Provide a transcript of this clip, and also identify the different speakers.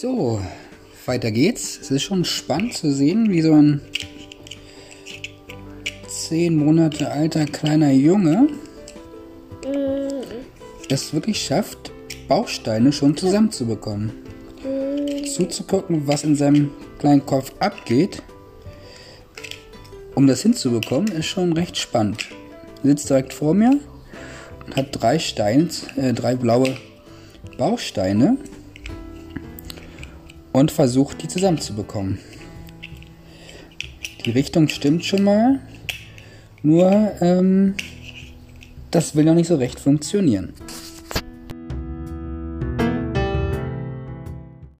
Speaker 1: So, weiter geht's. Es ist schon spannend zu sehen, wie so ein zehn Monate alter kleiner Junge es wirklich schafft, Bausteine schon zusammenzubekommen. Zuzugucken, was in seinem kleinen Kopf abgeht, um das hinzubekommen, ist schon recht spannend. Er sitzt direkt vor mir und hat drei Steins, äh, drei blaue Bausteine und versucht, die zusammenzubekommen. Die Richtung stimmt schon mal, nur ähm, das will noch nicht so recht funktionieren.